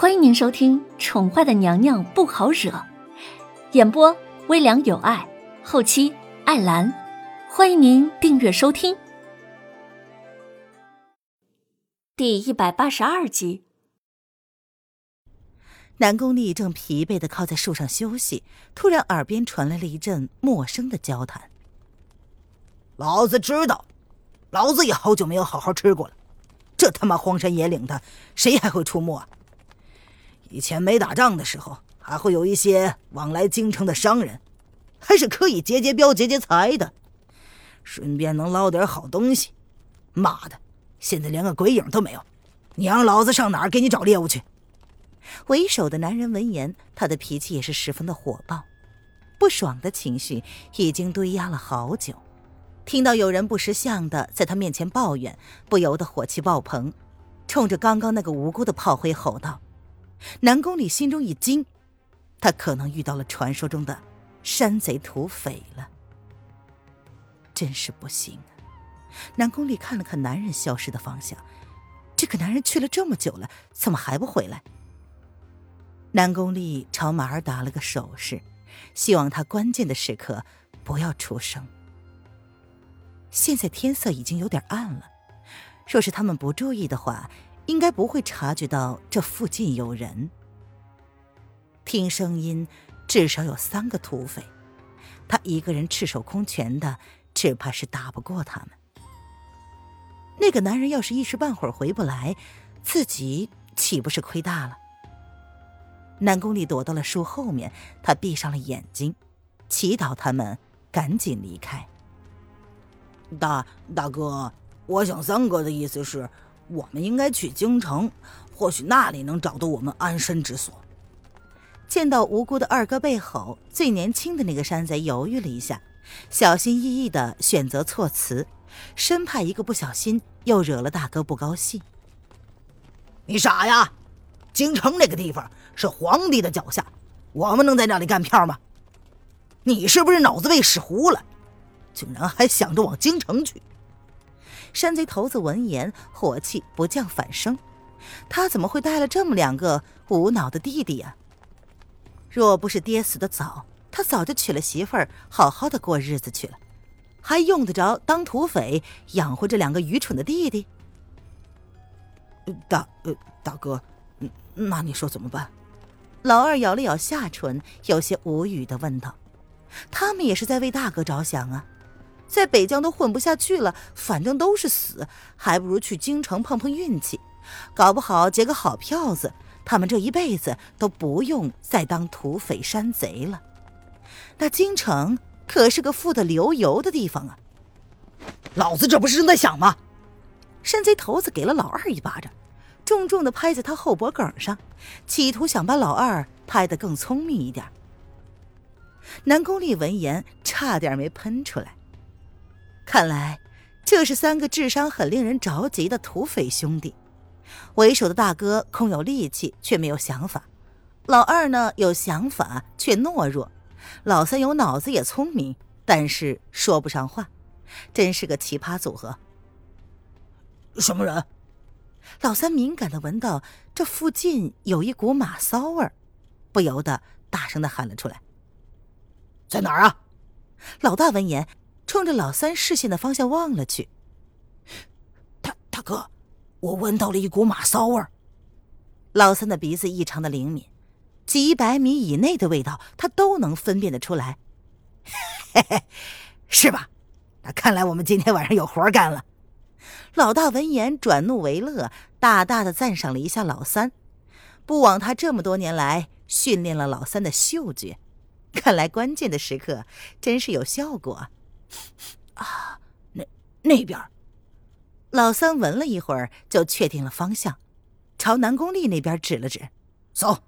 欢迎您收听《宠坏的娘娘不好惹》，演播微凉有爱，后期艾兰。欢迎您订阅收听。第一百八十二集，南宫丽正疲惫的靠在树上休息，突然耳边传来了一阵陌生的交谈。老子知道，老子也好久没有好好吃过了。这他妈荒山野岭的，谁还会出没啊？以前没打仗的时候，还会有一些往来京城的商人，还是可以结结镖、结结财的，顺便能捞点好东西。妈的，现在连个鬼影都没有，你让老子上哪儿给你找猎物去？为首的男人闻言，他的脾气也是十分的火爆，不爽的情绪已经堆压了好久。听到有人不识相的在他面前抱怨，不由得火气爆棚，冲着刚刚那个无辜的炮灰吼道。南宫里心中一惊，他可能遇到了传说中的山贼土匪了。真是不行啊！南宫里看了看男人消失的方向，这个男人去了这么久了，怎么还不回来？南宫丽朝马儿打了个手势，希望他关键的时刻不要出声。现在天色已经有点暗了，若是他们不注意的话。应该不会察觉到这附近有人。听声音，至少有三个土匪，他一个人赤手空拳的，只怕是打不过他们。那个男人要是一时半会儿回不来，自己岂不是亏大了？南宫丽躲到了树后面，他闭上了眼睛，祈祷他们赶紧离开。大大哥，我想三哥的意思是。我们应该去京城，或许那里能找到我们安身之所。见到无辜的二哥被吼，最年轻的那个山贼犹豫了一下，小心翼翼的选择措辞，生怕一个不小心又惹了大哥不高兴。你傻呀！京城那个地方是皇帝的脚下，我们能在那里干票吗？你是不是脑子被使糊了？竟然还想着往京城去！山贼头子闻言，火气不降反升。他怎么会带了这么两个无脑的弟弟呀？若不是爹死的早，他早就娶了媳妇儿，好好的过日子去了，还用得着当土匪养活这两个愚蠢的弟弟？大呃大哥，那你说怎么办？老二咬了咬下唇，有些无语的问道：“他们也是在为大哥着想啊。”在北疆都混不下去了，反正都是死，还不如去京城碰碰运气，搞不好结个好票子，他们这一辈子都不用再当土匪山贼了。那京城可是个富得流油的地方啊！老子这不是正在想吗？山贼头子给了老二一巴掌，重重的拍在他后脖梗上，企图想把老二拍得更聪明一点。南宫丽闻言，差点没喷出来。看来，这是三个智商很令人着急的土匪兄弟。为首的大哥空有力气，却没有想法；老二呢，有想法却懦弱；老三有脑子也聪明，但是说不上话，真是个奇葩组合。什么人？老三敏感的闻到这附近有一股马骚味儿，不由得大声的喊了出来：“在哪儿啊？”老大闻言。冲着老三视线的方向望了去，大大哥，我闻到了一股马骚味儿。老三的鼻子异常的灵敏，几百米以内的味道他都能分辨得出来。嘿嘿，是吧？那看来我们今天晚上有活干了。老大闻言转怒为乐，大大的赞赏了一下老三，不枉他这么多年来训练了老三的嗅觉，看来关键的时刻真是有效果。啊，那那边，老三闻了一会儿，就确定了方向，朝南宫丽那边指了指，走。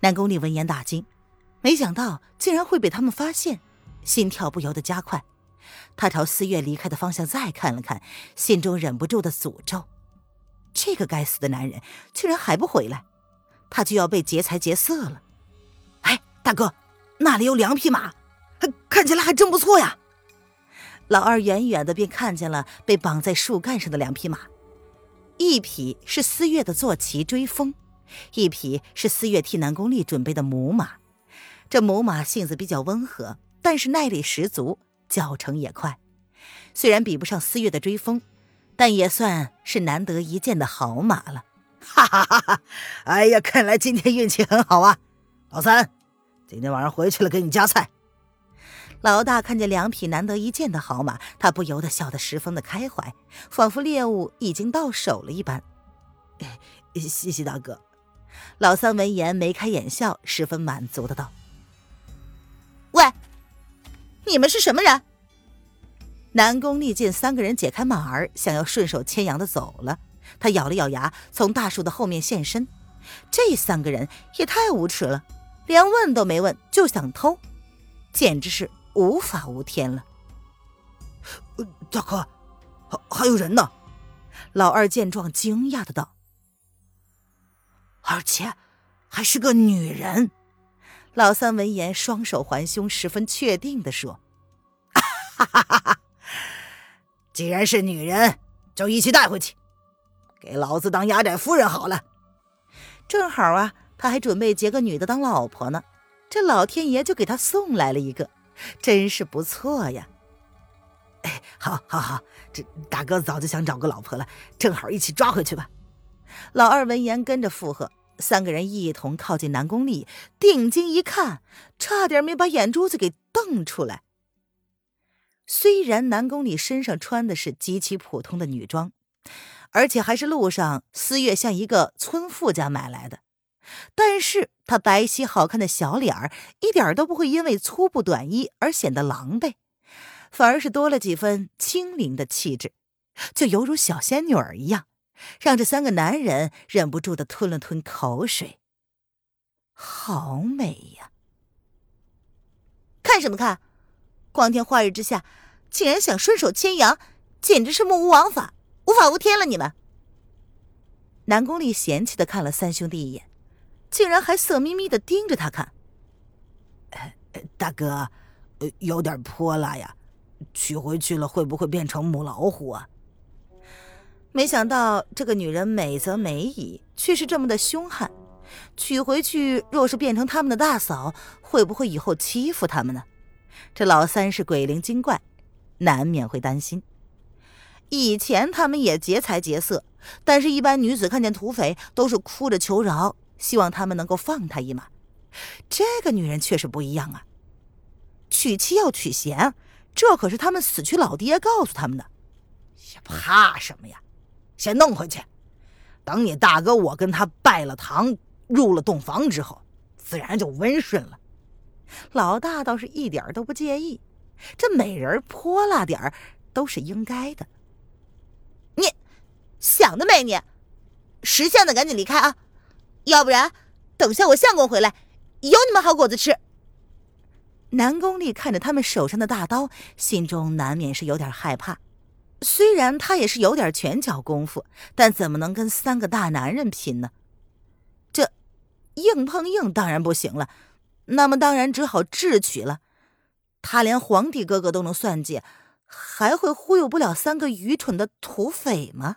南宫丽闻言大惊，没想到竟然会被他们发现，心跳不由得加快。他朝思月离开的方向再看了看，心中忍不住的诅咒：这个该死的男人居然还不回来，他就要被劫财劫色了。哎，大哥，那里有两匹马。看起来还真不错呀！老二远远的便看见了被绑在树干上的两匹马，一匹是思月的坐骑追风，一匹是思月替南宫丽准备的母马。这母马性子比较温和，但是耐力十足，脚程也快。虽然比不上思月的追风，但也算是难得一见的好马了。哈哈哈哈！哎呀，看来今天运气很好啊！老三，今天晚上回去了给你夹菜。老大看见两匹难得一见的好马，他不由得笑得十分的开怀，仿佛猎物已经到手了一般。谢谢大哥。老三闻言眉开眼笑，十分满足的道：“喂，你们是什么人？”南宫利见三个人解开马儿，想要顺手牵羊的走了，他咬了咬牙，从大树的后面现身。这三个人也太无耻了，连问都没问就想偷，简直是……无法无天了，大哥，还还有人呢！老二见状惊讶的道：“而且还是个女人。”老三闻言双手环胸，十分确定的说：“哈哈哈哈！既然是女人，就一起带回去，给老子当压寨夫人好了。正好啊，他还准备结个女的当老婆呢，这老天爷就给他送来了一个。”真是不错呀！哎，好，好，好，这大哥早就想找个老婆了，正好一起抓回去吧。老二闻言跟着附和，三个人一同靠近南宫丽，定睛一看，差点没把眼珠子给瞪出来。虽然南宫丽身上穿的是极其普通的女装，而且还是路上思月向一个村妇家买来的。但是她白皙好看的小脸儿，一点都不会因为粗布短衣而显得狼狈，反而是多了几分清灵的气质，就犹如小仙女儿一样，让这三个男人忍不住的吞了吞口水。好美呀！看什么看？光天化日之下，竟然想顺手牵羊，简直是目无王法，无法无天了！你们。南宫丽嫌弃的看了三兄弟一眼。竟然还色眯眯的盯着他看，大哥，有点泼辣呀，娶回去了会不会变成母老虎啊？没想到这个女人美则美矣，却是这么的凶悍。娶回去若是变成他们的大嫂，会不会以后欺负他们呢？这老三是鬼灵精怪，难免会担心。以前他们也劫财劫色，但是一般女子看见土匪都是哭着求饶。希望他们能够放他一马，这个女人确实不一样啊！娶妻要娶贤，这可是他们死去老爹告诉他们的。也怕什么呀？先弄回去，等你大哥我跟他拜了堂，入了洞房之后，自然就温顺了。老大倒是一点都不介意，这美人泼辣点儿都是应该的。你想得美！你识相的赶紧离开啊！要不然，等下我相公回来，有你们好果子吃。南宫丽看着他们手上的大刀，心中难免是有点害怕。虽然他也是有点拳脚功夫，但怎么能跟三个大男人拼呢？这硬碰硬当然不行了，那么当然只好智取了。他连皇帝哥哥都能算计，还会忽悠不了三个愚蠢的土匪吗？